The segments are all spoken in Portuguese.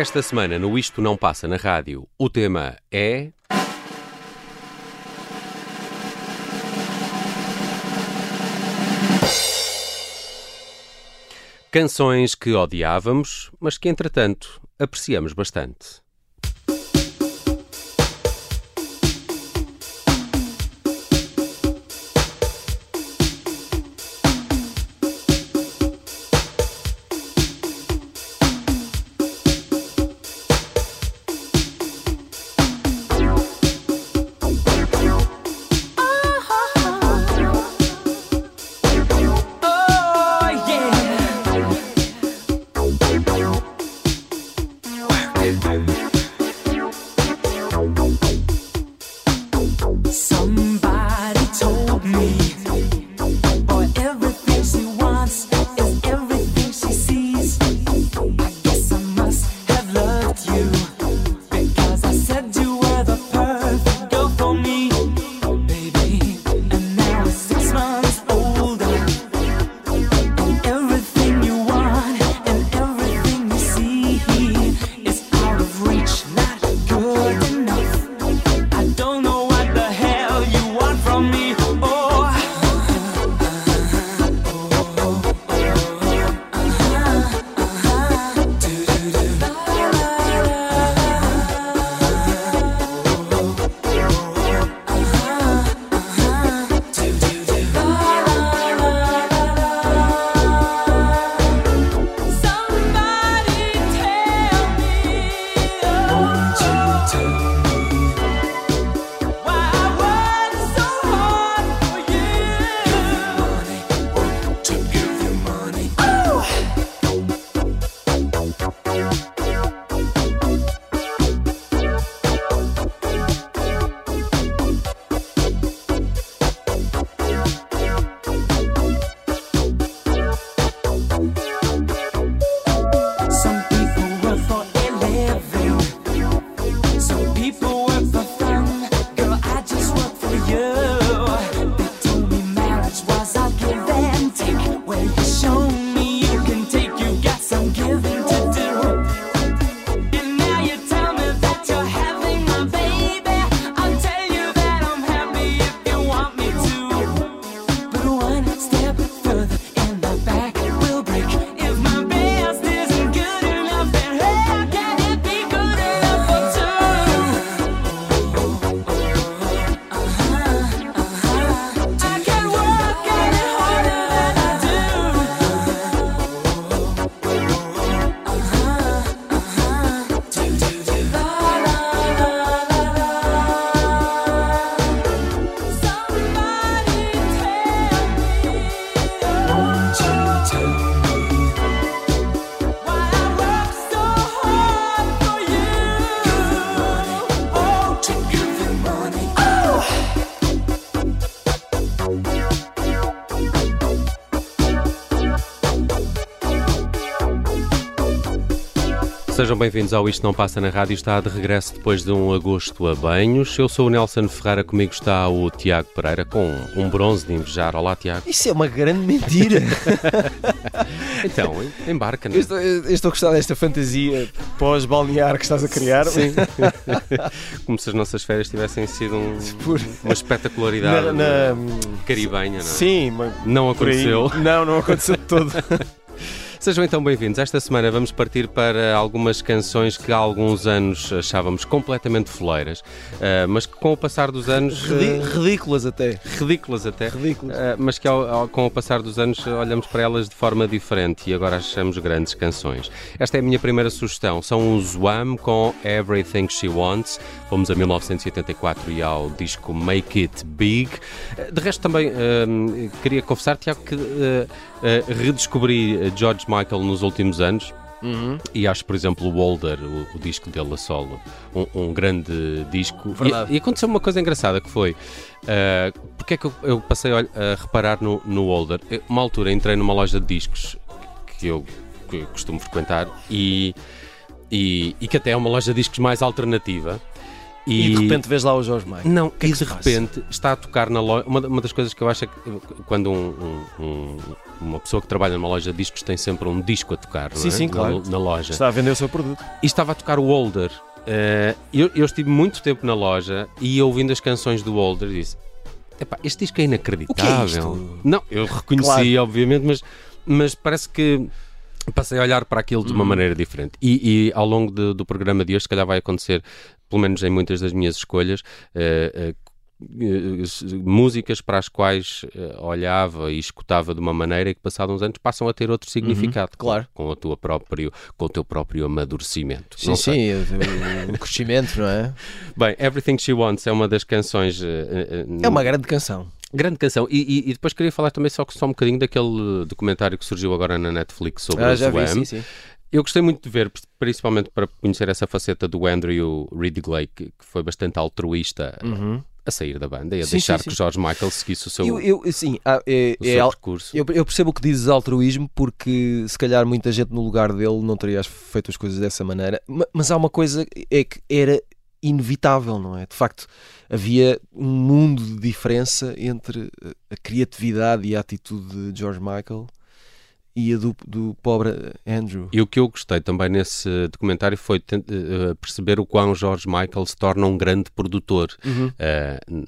Esta semana no Isto Não Passa na Rádio, o tema é. Canções que odiávamos, mas que entretanto apreciamos bastante. Sejam bem-vindos ao Isto Não Passa na Rádio. Está de regresso depois de um agosto a banhos. Eu sou o Nelson Ferreira, comigo está o Tiago Pereira com um bronze de invejar. Olá, Tiago. Isso é uma grande mentira. então, embarca. Eu estou, eu estou a gostar desta fantasia pós-balnear que estás a criar. Sim. Como se as nossas férias tivessem sido um, uma espetacularidade na, na, caribenha, não é? Sim, não aconteceu. Não, não aconteceu de todo. Sejam então bem-vindos. Esta semana vamos partir para algumas canções que há alguns anos achávamos completamente foleiras, uh, mas que com o passar dos anos. Uh, ridículas até. Ridículas até. Ridículas. Uh, mas que ao, ao, com o passar dos anos olhamos para elas de forma diferente e agora achamos grandes canções. Esta é a minha primeira sugestão. São os Wham com Everything She Wants. Fomos a 1984 e ao disco Make It Big. De resto, também queria confessar, Tiago, que redescobri George Michael nos últimos anos. Uhum. E acho, por exemplo, o Older, o, o disco dele a solo, um, um grande disco. E, e, aconteceu uma coisa engraçada que foi. Uh, porque é que eu, eu passei a, a, reparar no, no Older? Uma altura entrei numa loja de discos que eu, que eu costumo frequentar e, e, e, que até é uma loja de discos mais alternativa. E, e de repente vês lá o Jorge Michael. Não, que é e de repente está a tocar na loja. Uma, uma das coisas que eu acho é que quando um, um, uma pessoa que trabalha numa loja de discos tem sempre um disco a tocar, sim, é? sim, claro. na, na, loja. Está a vender o seu produto. E estava a tocar o Older. Uh, eu, eu, estive muito tempo na loja e ouvindo as canções do Older disse: Epá, este disco é inacreditável. É Não, eu reconheci, claro. obviamente, mas, mas parece que passei a olhar para aquilo de uma uhum. maneira diferente. E, e ao longo de, do programa de hoje, se calhar vai acontecer, pelo menos em muitas das minhas escolhas, uh, uh, músicas para as quais uh, olhava e escutava de uma maneira e que passados uns anos passam a ter outro uhum, significado, uhum, claro, com a tua próprio, com o teu próprio amadurecimento. Sim, sim, o, o, crescimento, não é? Bem, Everything She Wants é uma das canções. Uh, é uma grande canção. Grande canção. E, e, e, depois queria falar também só, só um bocadinho daquele documentário que surgiu agora na Netflix sobre ah, o já Vi, sim, sim. Eu gostei muito de ver, principalmente para conhecer essa faceta do Andrew Ridgley, que, que foi bastante altruísta uhum a sair da banda e a sim, deixar sim, sim. que George Michael seguisse o seu, eu, eu, sim, ah, é, o seu é, percurso. Eu, eu, percebo o que dizes altruísmo porque se calhar muita gente no lugar dele não teria feito as coisas dessa maneira, mas há uma coisa é que era inevitável, não é? De facto, havia um mundo de diferença entre a criatividade e a atitude de George Michael e a do, do pobre Andrew. E o que eu gostei também nesse documentário foi uh, perceber o quão George Michael se torna um grande produtor uhum. uh,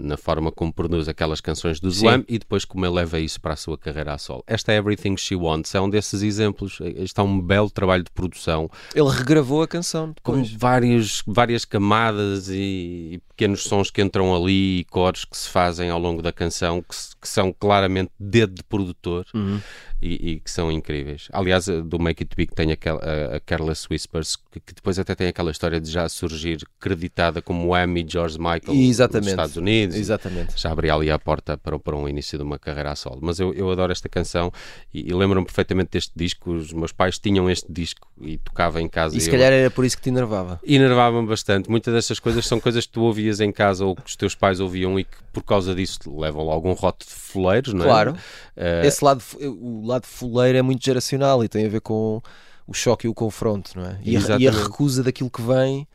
na forma como produz aquelas canções do Slam e depois como ele leva isso para a sua carreira a solo. Esta Everything She Wants é um desses exemplos. Está um belo trabalho de produção. Ele regravou a canção depois. com vários, várias camadas e, e pequenos sons que entram ali e cores que se fazem ao longo da canção que, que são claramente dedo de produtor. Uhum e, e, que são incríveis. Aliás, do Make It Big tem aquela, a, a Careless Whispers, que, que, depois até tem aquela história de já surgir creditada como Amy George Michael Exatamente. nos Estados Unidos. Exatamente. Já abria ali a porta para, para um início de uma carreira a solo. Mas eu, eu adoro esta canção e, e lembro-me perfeitamente deste disco. Os meus pais tinham este disco e tocava em casa. E se calhar era por isso que te enervava. Enervava-me bastante. Muitas destas coisas são coisas que tu ouvias em casa ou que os teus pais ouviam e que por causa disso levam algum rote de foleiros, não é? Claro. Uh, Esse lado, o lado fuleiro é muito geracional e tem a ver com o choque e o confronto, não é? E, a, e a, recusa daquilo que vem.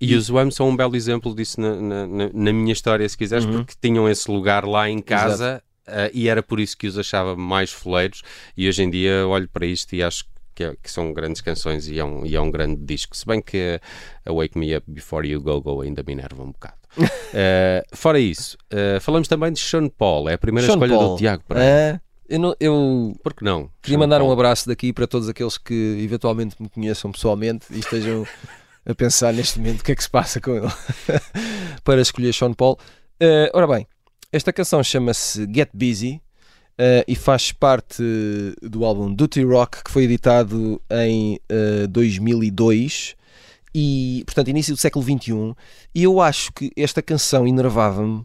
E, e os Wham são um belo exemplo disso na, na, na minha história, se quiseres, uhum. porque tinham esse lugar lá em casa uh, e era por isso que os achava mais foleiros. E hoje em dia olho para isto e acho que, é, que, são grandes canções e é, um, e é um grande disco. Se bem que a Wake Me Up Before You Go Go ainda me enerva um bocado. uh, fora isso, uh, falamos também de Sean Paul, é a primeira Sean escolha Paul. do Tiago Pereira. Eu, não, eu Por que não? Queria mandar um abraço daqui para todos aqueles que eventualmente me conheçam pessoalmente e estejam a pensar neste momento o que é que se passa com ele para escolher Sean Paul. Uh, ora bem, esta canção chama-se Get Busy uh, e faz parte do álbum Duty Rock que foi editado em uh, 2002 e, portanto, início do século XXI. E eu acho que esta canção enervava-me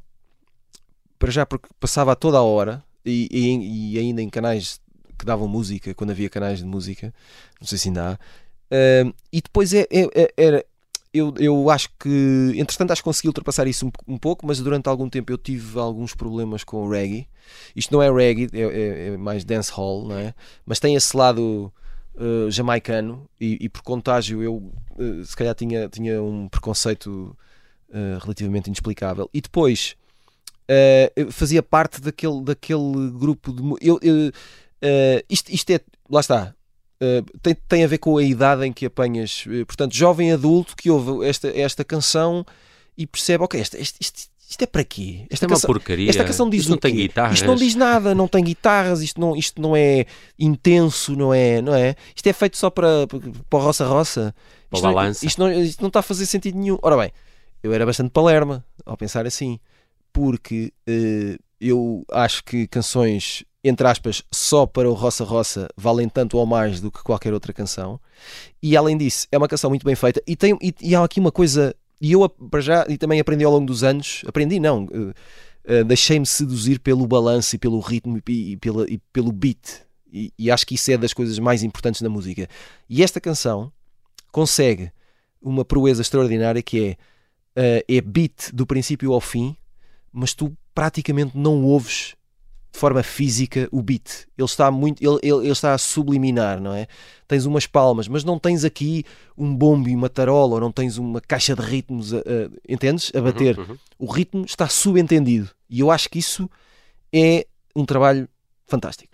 para já porque passava a toda a hora e, e, e, ainda em canais que davam música, quando havia canais de música, não sei se ainda há. Uh, e depois é, é, é, era. Eu, eu acho que, entretanto, acho que consegui ultrapassar isso um, um, pouco, mas durante algum tempo eu tive alguns problemas com o reggae. Isto não é reggae, é, é, é mais dancehall, não é? Mas tem esse lado uh, jamaicano e, e, por contágio eu, uh, se calhar, tinha, tinha um preconceito uh, relativamente inexplicável. E depois fazia parte daquele, daquele grupo de. Eu, eu isto, isto é. Lá está. Uh, tem, tem a ver com a idade em que apanhas. portanto, jovem adulto que ouve esta, esta canção e percebe, ok, esta, isto, isto é para quê? Esta é uma canção, porcaria. Esta canção diz isto não tem guitarras. Isto não diz nada, não tem guitarras, isto não, isto não é intenso, não é, não é? Isto é feito só para, para, para roça-roça. Isto, não, isto, não, isto não está a fazer sentido nenhum. Ora bem, eu era bastante palerma ao pensar assim porque uh, eu acho que canções, entre aspas, só para o Roça Roça valem tanto ou mais do que qualquer outra canção. E além disso, é uma canção muito bem feita. E, tem, e, e há aqui uma coisa, e eu para já, e também aprendi ao longo dos anos, aprendi não, uh, uh, deixei-me seduzir pelo balanço e pelo ritmo e, e, pela, e pelo beat. E, e acho que isso é das coisas mais importantes na música. E esta canção consegue uma proeza extraordinária que é, é beat do princípio ao fim mas tu praticamente não ouves de forma física o beat. Ele está muito, ele, ele, ele, está a subliminar, não é? Tens umas palmas, mas não tens aqui um bombo e uma tarola, ou não tens uma caixa de ritmos, a, a, entendes? A bater. Uhum, uhum. O ritmo está subentendido. E eu acho que isso é um trabalho fantástico.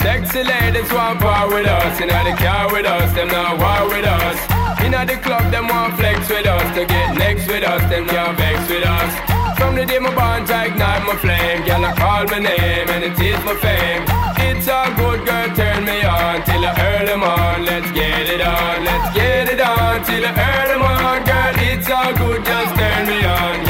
Sexy ladies want part with us. Inna the car with us, them not war with us. Inna the club, them want flex with us. To get next with us, them can't vex with us. From the day my bond, I ignite my flame. Girl, I call my name and it is my fame. It's all good, girl, turn me on till I early on. Let's get it on, let's get it on till I early on. Girl, it's all good, just turn me on.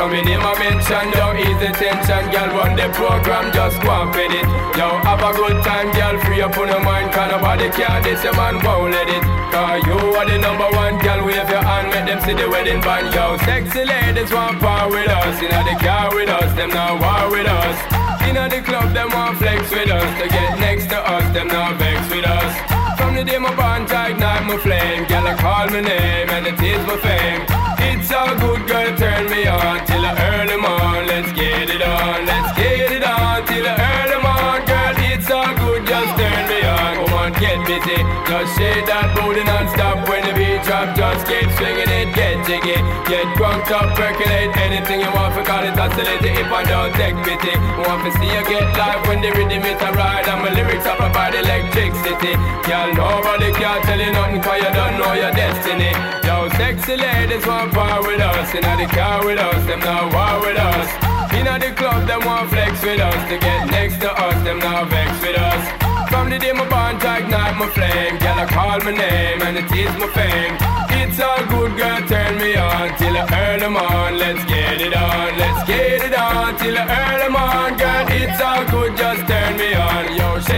Coming in my mention, don't ease the tension, girl. Run the program, just go and fit it. Yo, have a good time, girl. Free up on your mind, cause nobody care. This your man won't let it. Cause you are the number one, girl. Wave your hand, make them see the wedding band. Yo, sexy ladies want part with us. You know the car with us, them now war with us. You know the club, them want flex with us. To get next to us, them now vex with us. From the day my bond, ignite my flame. Girl, I call my name, and it is my fame. It's all good, girl, turn me on till the early morn. Let's get it on, let's get it on till the early morn, girl. It's all good, just turn me on. Come on, get busy, just shake that booty non-stop when drop. Just keep swinging it, get jiggy, get drunk up, percolate anything you want. For call it oscillating if I don't take pity. Want to see you get live when the rhythm it a ride and my lyrics up about electricity. Girl, nobody can tell you nothing 'cause you don't know your destiny. Yo, sexy ladies want part with us, inna the car with us, them not war with us. Inna the club, them want flex with us, to get next to us, them not vex with us. From the day my to ignite my flame, girl I call my name and it is my fame. It's all good, girl, turn me on till I earn them on. Let's get it on, let's get it on till I earn them on, girl. It's all good, just turn me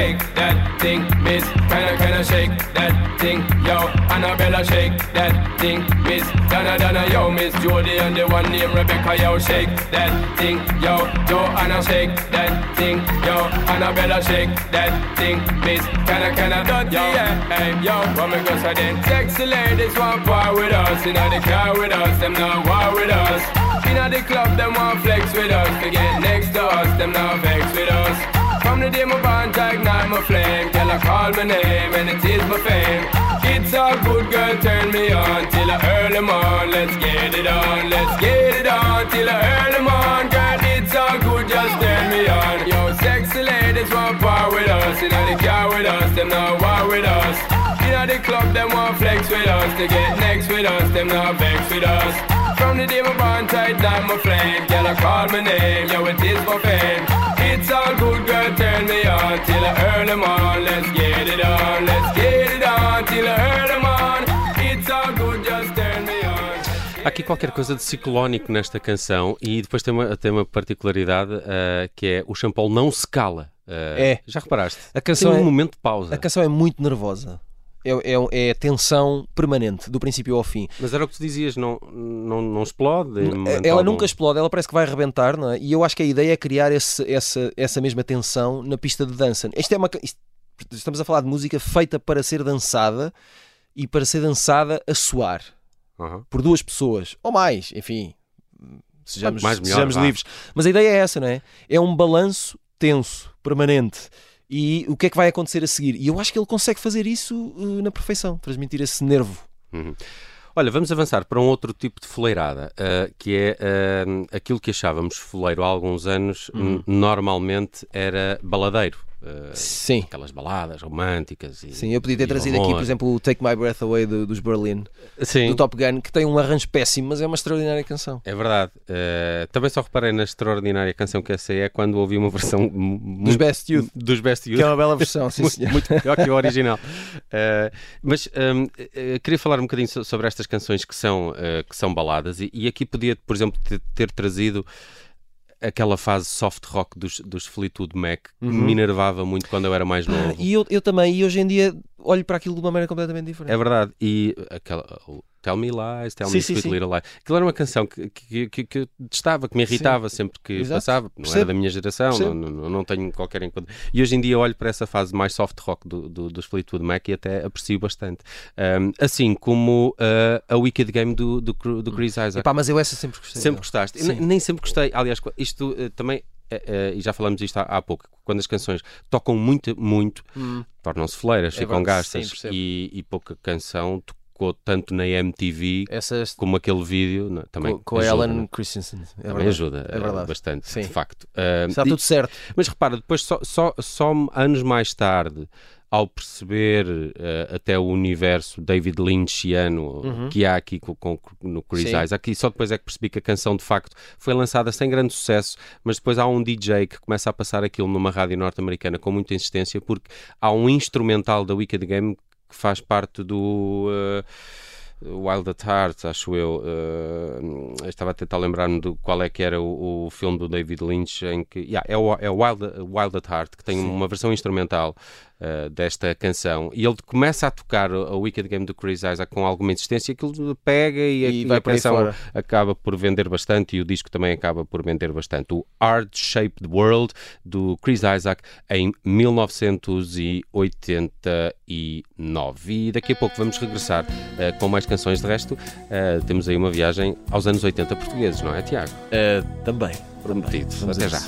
shake that thing, miss. Kinda, kinda shake that thing, yo. Annabella, shake that thing, miss. Donna, Donna, yo, miss Jody and the one named Rebecca, yo, shake that thing, yo. Joanna, shake that thing, yo. Annabella, shake that thing, miss. Kinda, kinda, dirty, yo, yeah. Hey, yo, me go say then? Sexy ladies want war with us, inna the car with us, them not war with us. Inna the club, them want flex with us. To get next to us, them not vex with us. From the day my bond, I ignite my flame. Girl, I call my name and it is my fame. It's all good, girl, turn me on till I early morn. Let's get it on, let's get it on till I early morn. Girl, it's all good, just turn me on. Yo, sexy ladies want part with us. Inna the car with us, them not war with us. Inna the club, them want flex with us. To get next with us, them not vex with us. From the day my bond tight down my flame, girl, I call my name, yo, it is my fame. It's all good, girl, turn me on till I earn them on. Let's get it on, let's get it on till I earn them on. It's all good, just turn me on. Há aqui qualquer coisa de ciclónico nesta canção e depois tem uma, tem uma particularidade uh, que é o Champol não se cala. Uh, é. Já reparaste? A canção tem um é, momento de pausa. A canção é muito nervosa. É, é, é, tensão permanente, do princípio ao fim. Mas era o que tu dizias, não, não, não explode? Ela algum. nunca explode, ela parece que vai arrebentar, não é? E eu acho que a ideia é criar esse, essa, essa mesma tensão na pista de dança. Isto é uma, isto, estamos a falar de música feita para ser dançada e para ser dançada a suar Uhum. por duas pessoas, ou mais, enfim, sejamos, mais melhor, sejamos livres. Mas a ideia é essa, não é? É um balanço tenso, permanente. E o que é que vai acontecer a seguir? E eu acho que ele consegue fazer isso uh, na perfeição, transmitir esse nervo. Uhum. Olha, vamos avançar para um outro tipo de foleirada, uh, que é uh, aquilo que achávamos foleiro há alguns anos, Uhum. normalmente era baladeiro. Uh, Sim. Aquelas baladas românticas. E, Sim, eu podia ter trazido aqui, por exemplo, o Take My Breath Away do, dos Berlin, Sim. do Top Gun, que tem um arranjo péssimo, mas é uma extraordinária canção. É verdade. Uh, também só reparei na extraordinária canção que essa é quando ouvi uma versão dos Best Youth. Dos Best Youth. Que é uma bela versão, sim, muito, muito pior que o original. Uh, mas um, queria falar um bocadinho sobre estas canções que são, que são baladas e, e aqui podia, por exemplo, ter, ter trazido aquela fase soft rock dos, dos Fleetwood Mac que uhum. me enervava muito quando eu era mais novo. E eu, eu também, e hoje em dia olho para aquilo de uma maneira completamente diferente. É verdade, e aquela, Tell Me Lies, Tell sim, Me sim, Sweet sim. Little Lies. Aquilo era uma canção que, que, que, que eu testava, que me irritava sempre que Exato. passava. Não Percebo. era da minha geração, não, não, não, tenho qualquer enquadro. E hoje em dia olho para essa fase mais soft rock do, do, dos Fleetwood Mac e até aprecio bastante. Um, assim como uh, a Wicked Game do, do, do Chris Isaac. Epá, mas eu essa sempre gostei. Sempre gostaste. Nem sempre gostei. Aliás, isto uh, também e já falamos isto há, há, pouco, quando as canções tocam muito, muito, hum. tornam-se fleiras, é ficam gastas e, e, pouca canção tocou tanto na MTV Essas... como aquele vídeo não, também com, com a Ellen Christensen é também ajuda é verdade. bastante Sim. de facto uh, está tudo certo mas repara depois só, só, só anos mais tarde ao perceber uh, até o universo David Lynchiano uhum. que há aqui com, com, no Chris Sim. Isaac, só depois é que percebi que a canção de facto foi lançada sem grande sucesso, mas depois há um DJ que começa a passar aquilo numa rádio norte-americana com muita insistência, porque há um instrumental da Wicked Game que faz parte do. Uh, Wild at Heart, acho eu. Uh, estava a tentar lembrar-me de qual é que era o, o, filme do David Lynch em que. Yeah, é o, é o Wild, Wild at Heart, que tem Sim. uma versão instrumental uh, desta canção. E ele começa a tocar a Wicked Game do Chris Isaac com alguma insistência, aquilo pega e, e, e a canção acaba por vender bastante e o disco também acaba por vender bastante. O Art Shaped World do Chris Isaac em 1989. E daqui a pouco vamos regressar uh, com mais canções. De resto, uh, temos aí uma viagem aos anos 80 portugueses, não é, Tiago? também. Prometido. Até já.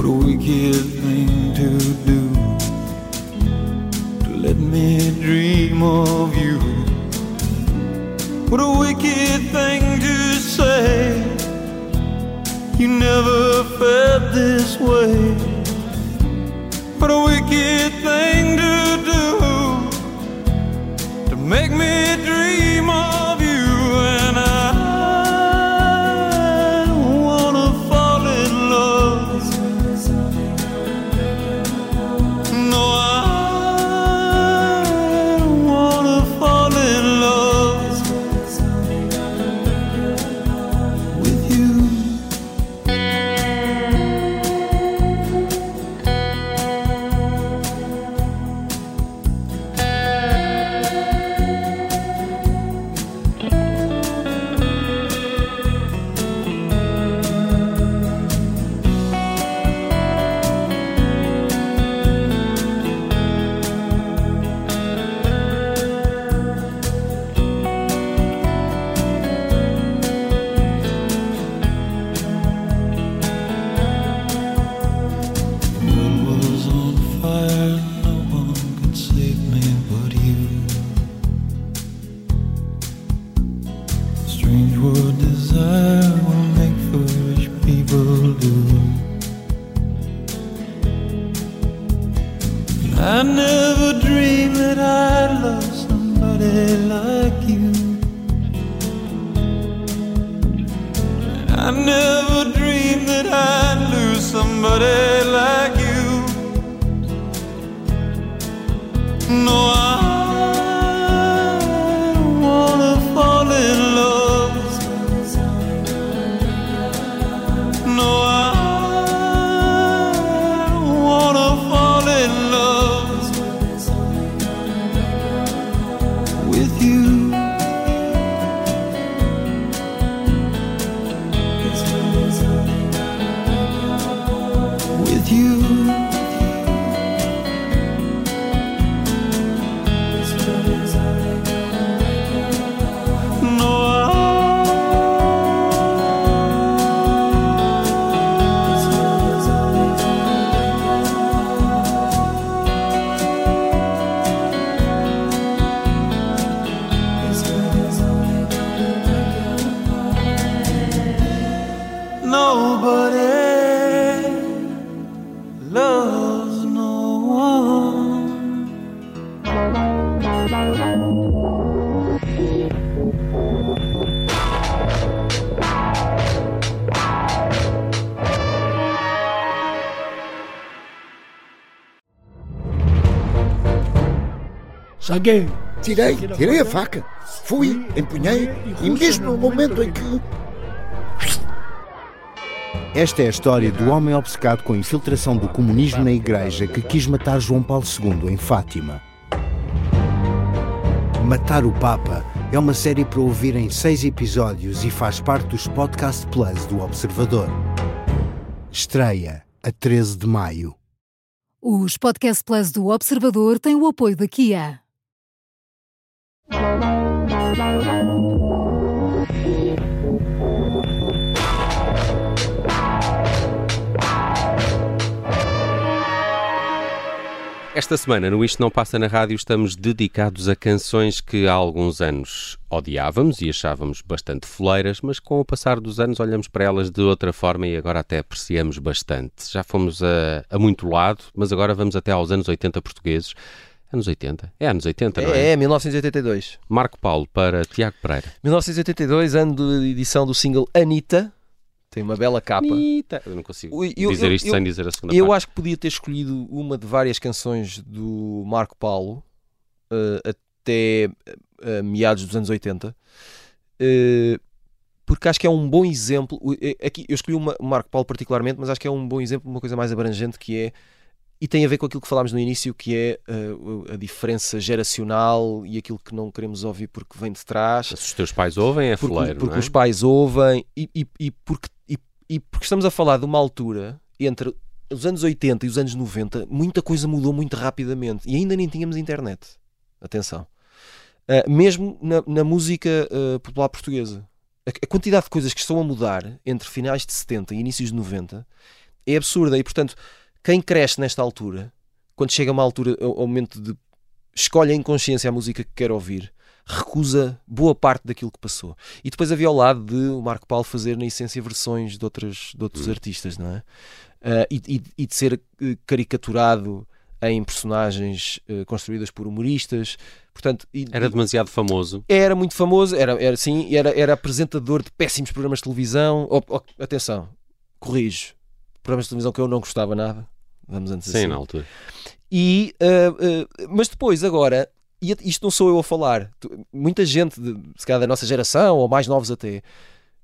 What a wicked thing to do To let me dream of you? What a wicked thing to say. You never felt this way. What a wicked Saguei. Tirei, tirei a faca. Fui, empunhei e mesmo no momento em que. Esta é a história do homem obcecado com a infiltração do comunismo na igreja que quis matar João Paulo II em Fátima. Matar o Papa é uma série para ouvir em seis episódios e faz parte dos Podcast Plus do Observador. Estreia a 13 de maio. Os Podcast Plus do Observador têm o apoio da Kia. Esta semana, no Isto Não Passa na Rádio, estamos dedicados a canções que há alguns anos odiávamos e achávamos bastante foleiras, mas com o passar dos anos olhamos para elas de outra forma e agora até apreciamos bastante. Já fomos a, a muito lado, mas agora vamos até aos anos 80 portugueses. Anos 80? É anos 80, não é? É, é 1982. Marco Paulo para Tiago Pereira. 1982, ano de edição do single Anitta. Tem uma bela capa. Anitta. Eu não consigo eu- dizer eu- isto eu- sem dizer a segunda Eu parte. acho que podia ter escolhido uma de várias canções do Marco Paulo eh, até eh, meados dos anos 80, eh, porque acho que é um bom exemplo. Aqui, eu escolhi uma- o Marco Paulo particularmente, mas acho que é um bom exemplo de uma coisa mais abrangente que é. E tem a ver com aquilo que falámos no início, que é o- a diferença geracional e aquilo que não queremos ouvir porque vem de trás Se os teus pais ouvem, é porque, foleiro, porque é? os pais ouvem e, e- e porque, e- e porque estamos a falar de uma altura entre os anos 80 e os anos 90, muita coisa mudou muito rapidamente e ainda nem tínhamos internet. Atenção. Ah, mesmo na, na música ah, popular portuguesa. A, a quantidade de coisas que estão a mudar entre finais de 70 e inícios de 90 é absurda e, portanto, quem cresce nesta altura, quando chega a uma altura, ao ao momento de escolhe em consciência a música que quer ouvir, recusa boa parte daquilo que passou. E depois havia ao lado de o Marco Paulo fazer, na essência, versões de, outras, de outros artistas, não é? Ah, e, e- de ser eh, caricaturado em personagens eh, construídas por humoristas. Portanto, e- Era demasiado famoso. era muito famoso, era, era sim, era, era apresentador de péssimos programas de televisão. Oh, oh, atenção, corrijo. Programas de televisão que eu não gostava nada. Vamos antes Sim, assim. na altura. E, ah, ah, mas depois, agora, e isto não sou eu a falar, muita gente, de, se calhar da nossa geração, ou mais novos até,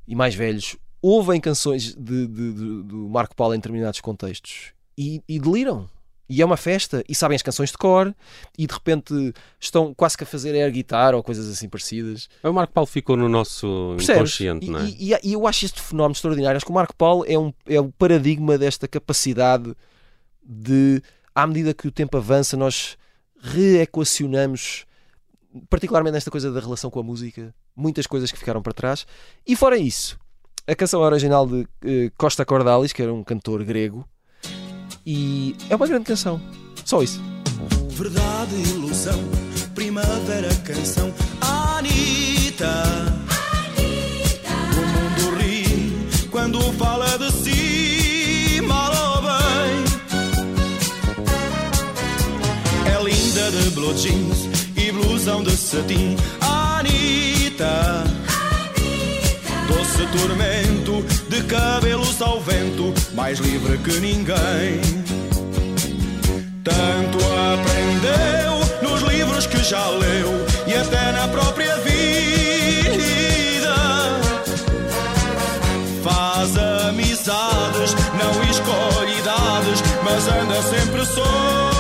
e mais velhos, ouvem canções de, de- de- do Marco Paulo em determinados contextos e, e deliram. E é uma festa, e sabem as canções de cor, e de repente estão quase que a fazer air guitar ou coisas assim parecidas. O Marco Paulo ficou no nosso Percebes? inconsciente, E, não é? e- e- e eu acho este fenómeno extraordinário. Acho que o Marco Paulo é, um, é o paradigma desta capacidade de, à medida que o tempo avança, nós reequacionamos, particularmente nesta coisa da relação com a música, muitas coisas que ficaram para trás. E fora isso, a canção original de eh, Costa Cordalis, que era um cantor grego, e é uma grande canção. Só isso. Verdade, ilusão, primavera, canção. Anitta, o mundo ri quando fala de si, mal ou bem. É linda de blue jeans e blusão de cetim. Anitta, doce tormento mais livre que ninguém. Tanto aprendeu nos livros que já leu e até na própria vida. Faz amizades, não escolhe idades, mas anda sempre só.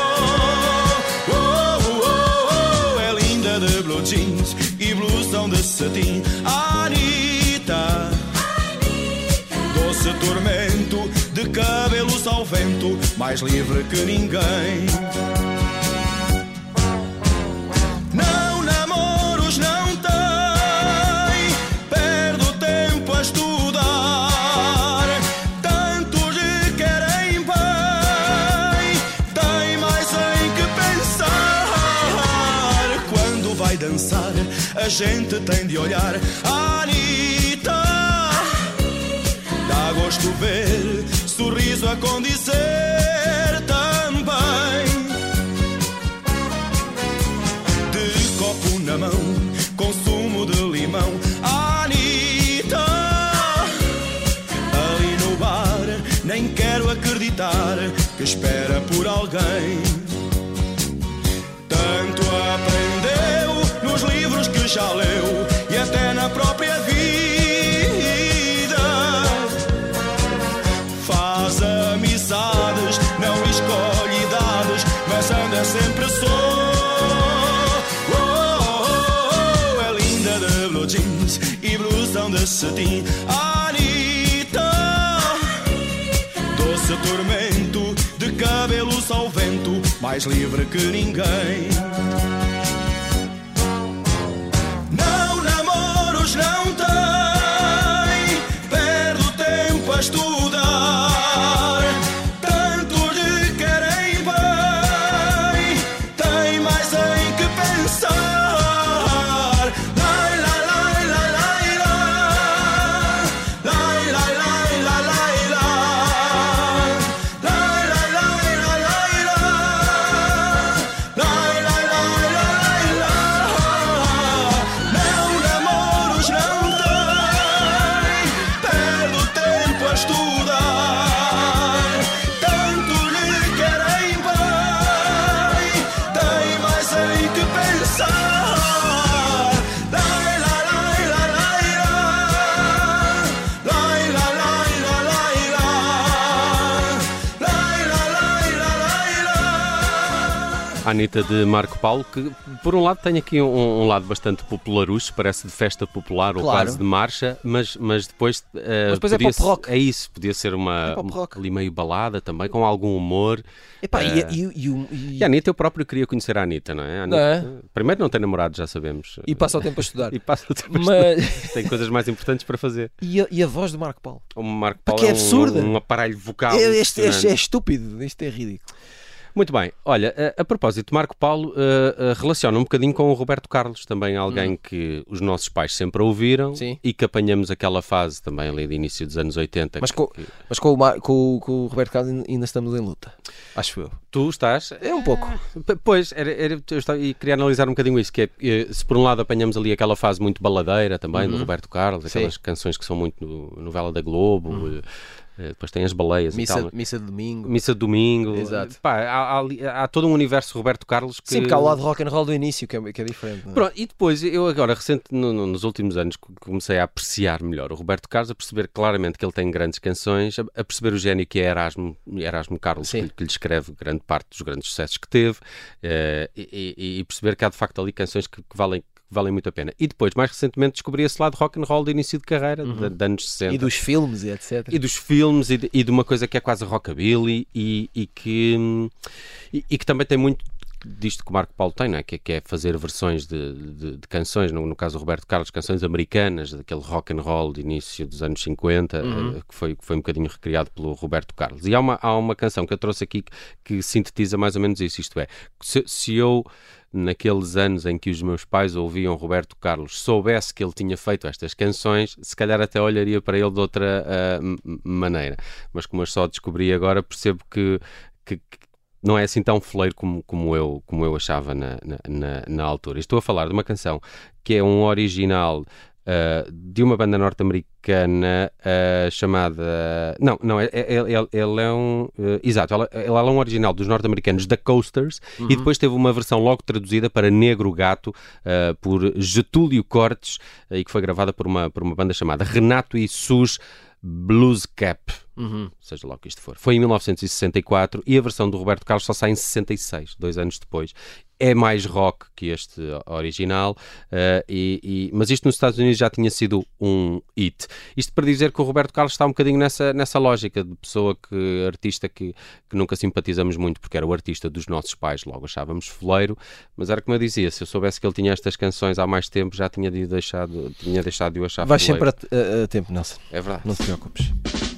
Oh, oh, oh, é linda de blue jeans e blusão de cetim. Anitta, doce ao vento, mais livre que ninguém. Não namoros, não tem, perde o tempo a estudar. Tantos lhe querem bem, tem mais em que pensar. Quando vai dançar, a gente tem de olhar. Anitta, dá gosto ver, sorriso a condizer também. De copo na mão, consumo de limão. Anitta, ali no bar, nem quero acreditar que espera por alguém. Tanto aprendeu nos livros que já leu e até na própria vida. Cetim. Anitta, doce tormento de cabelos ao vento, mais livre que ninguém. Não namoros, não tem, perde o tempo a estudar. Anitta de Marco Paulo, que por um lado tem aqui um, um lado bastante popularucho, parece de festa popular ou Claro. quase de marcha, mas, mas depois. eh, Mas depois é pop rock. É isso, podia ser uma. É rock. ali meio balada também, com algum humor. Epá, e, Eh, e, e, e- E a Anitta, eu próprio queria conhecer a Anitta, não é? A Não Anitta- Primeiro não tem namorado, já sabemos. e passa o tempo a estudar. E passa o tempo a Mas, estudar. Tem coisas mais importantes para fazer. e, a, e a voz do Marco Paulo? O Marco Paulo Porque é um- absurda. Um, aparelho vocal. É, este, este é estúpido, isto é ridículo. Muito bem, olha, a, a propósito, Marco Paulo eh, eh, relaciona um bocadinho com o Roberto Carlos, também alguém que os nossos pais sempre ouviram Hum. Sim. e que apanhamos aquela fase também ali de início dos anos 80. Mas que- com, que mas com, o, Mar- com, com o Roberto Carlos ainda estamos em luta. Acho eu. tu estás. É um pouco. P- Pois, era, era- eu estava, e queria analisar um bocadinho isso, que é, eh, se por um lado apanhamos ali aquela fase muito baladeira também do Roberto Carlos, Uhum. Sim. aquelas canções que são muito no- novela da Globo, eh, eh, depois tem as baleias e tal. Missa, missa de domingo. Missa de domingo. Exato. Pá, há, há há todo um universo Roberto Carlos que. Sim, porque há o lado rock and roll do início, que é, que é diferente. é? Pronto, e depois, eu agora, recente, no- no- nos últimos anos, co- comecei a apreciar melhor o Roberto Carlos, a perceber claramente que ele tem grandes canções, a, a perceber o gênio que é Erasmo, Erasmo Carlos, que, que lhe escreve grande parte dos grandes sucessos que teve, eh, e, e- e perceber que há de facto ali canções que, que valem, valem muito a pena. E depois, mais recentemente, descobri esse lado rock and roll de início de carreira, de, de anos 60. Uhum. E dos filmes e etc. E dos filmes e de, e de uma coisa que é quase rockabilly e, e que, e, e que também tem muito disto que o Marco Paulo tem, não é? que, é- que é fazer versões de, de- de canções, no, no caso do Roberto Carlos, canções americanas, daquele rock and roll de início dos anos 50, eh, que, foi, que foi um bocadinho recriado pelo Roberto Carlos. E há uma, há uma canção que eu trouxe aqui que, que sintetiza mais ou menos isso, isto é, se, se eu naqueles anos em que os meus pais ouviam Roberto Carlos, soubesse que ele tinha feito estas canções, se calhar até olharia para ele de outra m- maneira. Mas como eu só descobri agora, percebo que, que- que não é assim tão foleiro como, como, eu, como eu achava na, na- na altura. Estou a falar de uma canção que é um original uh, de uma banda norte-americana uh, chamada. Não, não, ele, ele, ele é um. Uh, exato, ele, ele, é um original dos norte-americanos da Coasters uhum. e depois teve uma versão logo traduzida para Negro Gato por Getúlio Cortes e que foi gravada por uma, por uma banda chamada Renato e Sus Blues Cap. Uhum. Seja lá o que isto for. Foi em 1964 e a versão do Roberto Carlos só sai em 66, dois anos depois é mais rock que este original, uh, e, e, mas isto nos Estados Unidos já tinha sido um hit. Isto para dizer que o Roberto Carlos está um bocadinho nessa, nessa lógica de pessoa que, artista que, que nunca simpatizamos muito, porque era o artista dos nossos pais, logo achávamos foleiro, mas era como eu dizia, se eu soubesse que ele tinha estas canções há mais tempo, já tinha, de deixado, tinha deixado de o achar Vais sempre a, a, a tempo, Nelson. É verdade. Não te preocupes.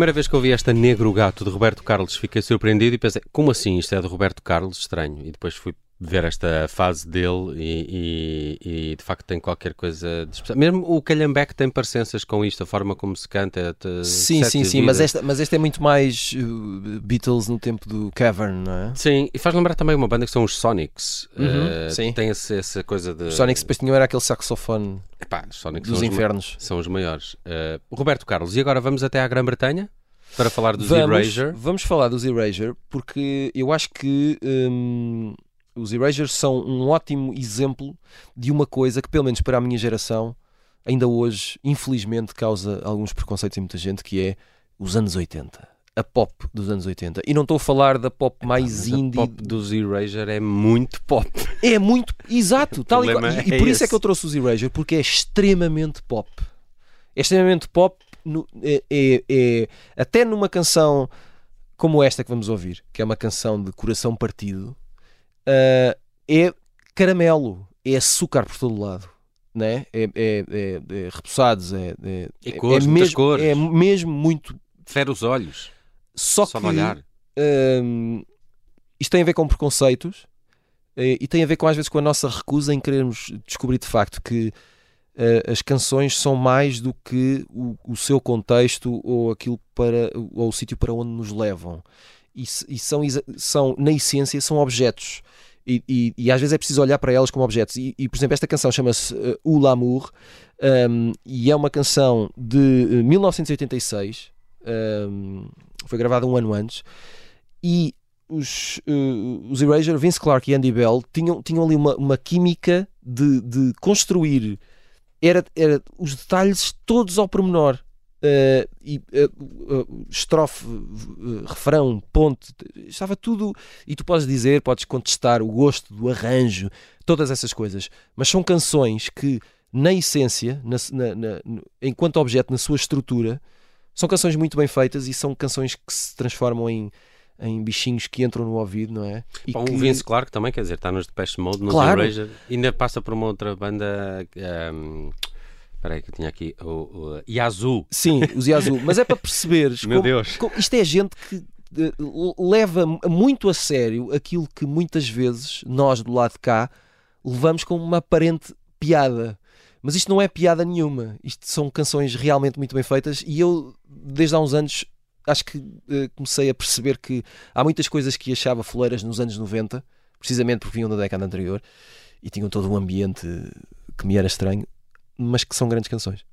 Primeira vez que ouvi esta Negro Gato de Roberto Carlos, fiquei surpreendido e pensei, como assim isto é de Roberto Carlos? Estranho. E depois fui ver esta fase dele e, e, e, de facto tem qualquer coisa de especial. Mesmo o Calhambeck tem parecenças com isto, a forma como se canta. sim, sim, sim, mas esta, mas este é muito mais uh, Beatles no tempo do Cavern, não é? Sim, e faz lembrar também uma banda que são os Sonics. Uhum, uh, sim. Tem esse, essa coisa de. Os Sonics depois tinham era aquele saxofone Epá, dos infernos. Os, são os maiores. Uh, Roberto Carlos, e agora vamos até à Grã-Bretanha? Para falar dos vamos, Erasure? Vamos falar dos Erasure, porque eu acho que hum, os Erasures são um ótimo exemplo de uma coisa que, pelo menos para a minha geração, ainda hoje, infelizmente, causa alguns preconceitos em muita gente, que é os anos 80. A pop dos anos 80. E não estou a falar da pop mais indie. A pop dos Erasure é muito pop. É muito, exato. tal e, e, e, por é isso esse. é que eu trouxe os Erasure, porque é extremamente pop. É extremamente pop no, é, é, é, até numa canção como esta que vamos ouvir, que é uma canção de coração partido, uh, é caramelo, é açúcar por todo lado. Né? É, é, é, é repousados, é, é, é, cores, é, mesmo, cores. é mesmo muito. Fere os olhos. Só, Só que olhar. Uh, isto tem a ver com preconceitos uh, e tem a ver com às vezes com a nossa recusa em querermos descobrir de facto que uh, as canções são mais do que o, o, seu contexto ou aquilo para ou o sítio para onde nos levam e, e são, são na essência são objetos e, e, e, às vezes é preciso olhar para elas como objetos. E, e por exemplo, esta canção chama-se uh, O L'amour um, e é uma canção de 1986, um, foi gravada um ano antes, e os, uh, os Erasure, Vince Clarke e Andy Bell, tinham, tinham ali uma, uma química de, de construir era, era os detalhes todos ao pormenor. Uh, e, uh, estrofe, refrão, ponte, estava tudo. E tu podes dizer, podes contestar o gosto do arranjo, todas essas coisas, mas são canções que, na essência, na, na, na, enquanto objeto, na sua estrutura, são canções muito bem feitas e são canções que se transformam em, em bichinhos que entram no ouvido, não é? E Bom, que... O Vince Clarke também, quer dizer, está nos Depeche Mode, nos claro. Erasure, ainda passa por uma outra banda. Um... Espera aí que eu tinha aqui o, o Yazoo. Sim, os Yazoo. Mas é para perceberes. Meu como, Deus. Como, isto é gente que leva muito a sério aquilo que muitas vezes nós do lado de cá levamos como uma aparente piada. Mas isto não é piada nenhuma. Isto são canções realmente muito bem feitas e eu, desde há uns anos, acho que uh, comecei a perceber que há muitas coisas que achava foleiras nos anos 90, precisamente porque vinham da década anterior e tinham todo um ambiente que me era estranho, mas que são grandes canções.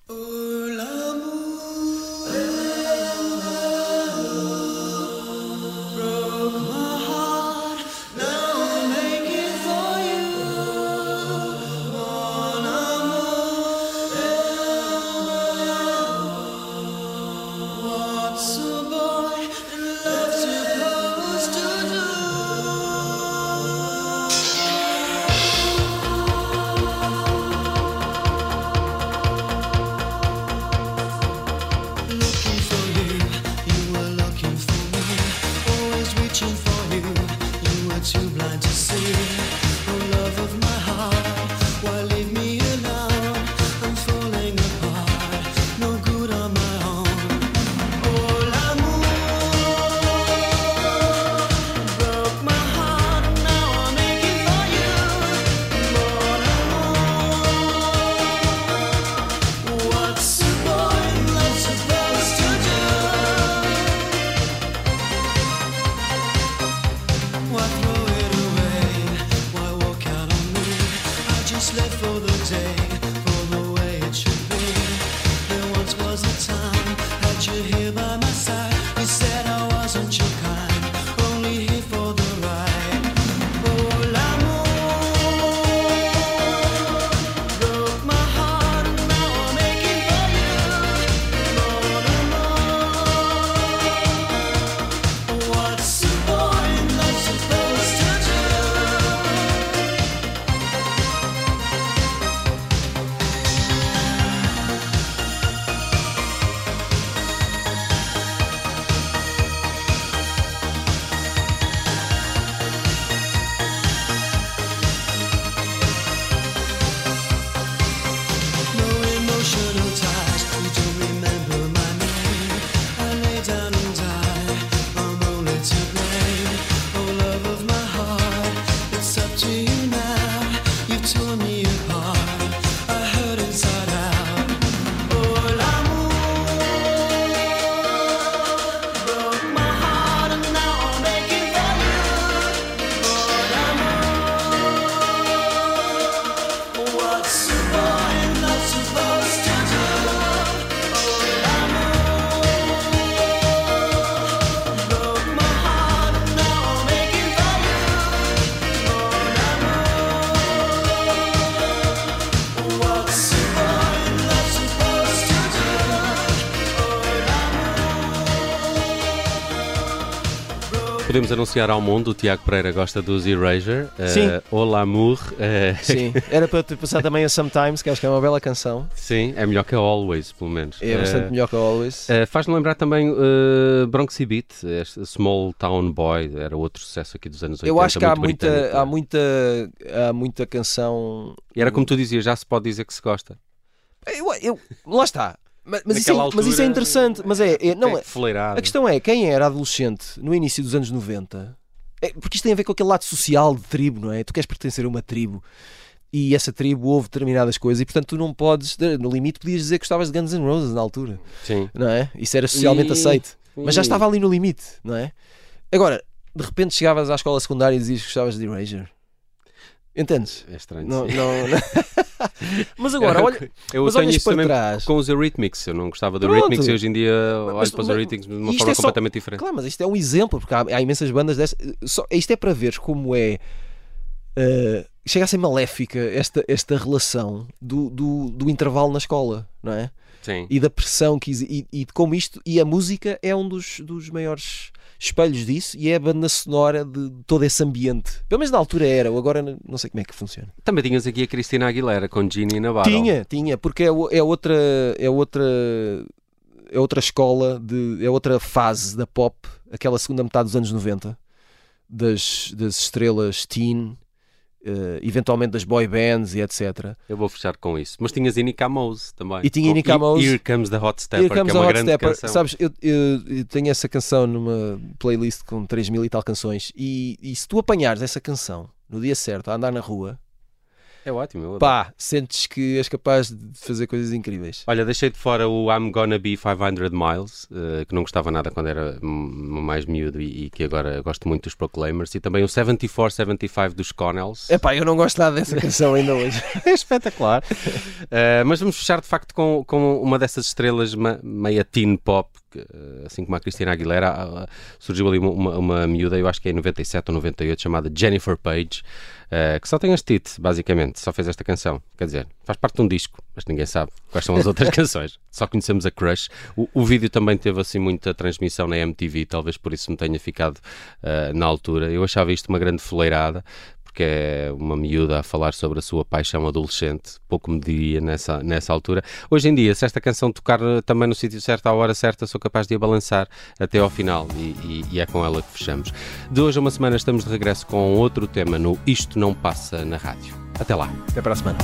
Podemos anunciar ao mundo, o Tiago Pereira gosta dos Erasure. Uh, Sim. Olá, Amour. Uh... Sim, era para te passar também a Sometimes, que acho que é uma bela canção. Sim, é melhor que a Always, pelo menos. É bastante uh, melhor que a Always. Faz-me lembrar também uh, Bronx Beat, Small Town Boy, era outro sucesso aqui dos anos 80. Eu acho que há muita, há, muita, há muita canção. E era como tu dizias, já se pode dizer que se gosta. Eu, eu, lá está. Mas, mas, isso é, altura, mas, isso é, interessante. Mas é, é não é, A questão é quem era adolescente no início dos anos 90. É, porque isto tem a ver com aquele lado social de tribo, não é? Tu queres pertencer a uma tribo e essa tribo houve determinadas coisas e portanto tu não podes, no limite, podias dizer que gostavas de Guns N' Roses na altura. Sim. Não é? Isso era socialmente e... aceito. Mas já estava ali no limite, não é? Agora, de repente chegavas à escola secundária e dizias que gostavas de Erasure. Entendes? É estranho. Não, não, não. mas agora, olha, eu mas tenho isso para também trás. com os Eurythmics. Eu não gostava do. Eurythmics e hoje em dia olho Mas- para os Eurythmics de uma forma é só- completamente diferente. Claro, mas isto é um exemplo, porque há, há imensas bandas dessas. Só, isto é para veres como é. eh, chega a ser maléfica esta, esta relação do, do, do intervalo na escola, não é? Sim. E da pressão que e, e de como isto. E a música é um dos, dos maiores espelhos disso e é a banda sonora de todo esse ambiente. Pelo menos na altura era, ou agora não sei como é que funciona. Também tinhas aqui a Cristina Aguilera com Ginny na Battle. Tinha, tinha, porque é, é outra é outra é outra escola de é outra fase da pop, aquela segunda metade dos anos 90 das, das estrelas teen, eh, eventualmente das boy bands e etc. Eu vou fechar com isso. Mas tinhas Inika Mose também. E tinha Here- Mose. Here Comes the Hot Stepper, que é uma Hot grande Stepper. canção. Sabes, eu, eu- eu tenho essa canção numa playlist com 3 mil e tal canções e, e se tu apanhares essa canção no dia certo a andar na rua, É ótimo. eu adoro. pá, sentes que és capaz de fazer coisas incríveis. Olha, deixei de fora o I'm Gonna Be 500 Miles, eh, que não gostava nada quando era mais miúdo e, e que agora gosto muito dos Proclaimers, e também o 74-75 dos Connells. Epá, eu não gosto nada dessa canção ainda hoje. É espetacular. Eh, mas vamos fechar de facto com, com uma dessas estrelas ma- meia teen pop, que, eh, assim como a Cristina Aguilera. ah, ah, surgiu ali uma, uma, uma miúda, eu acho que é em 97 ou 98, chamada Jennifer Page, eh, que só tem este hit, basicamente, só fez esta canção. Quer dizer, faz parte de um disco, mas ninguém sabe quais são as outras canções. Só conhecemos a Crush. O, o vídeo também teve assim muita transmissão na MTV, talvez por isso me tenha ficado eh, na altura. Eu achava isto uma grande foleirada porque é uma miúda a falar sobre a sua paixão adolescente, pouco me diria nessa, nessa altura. Hoje em dia, se esta canção tocar eh, também no sítio certo, à hora certa, sou capaz de a balançar até ao final e, e- e é com ela que fechamos. De hoje a uma semana estamos de regresso com outro tema no Isto Não Passa na Rádio. Até lá. Até para a semana.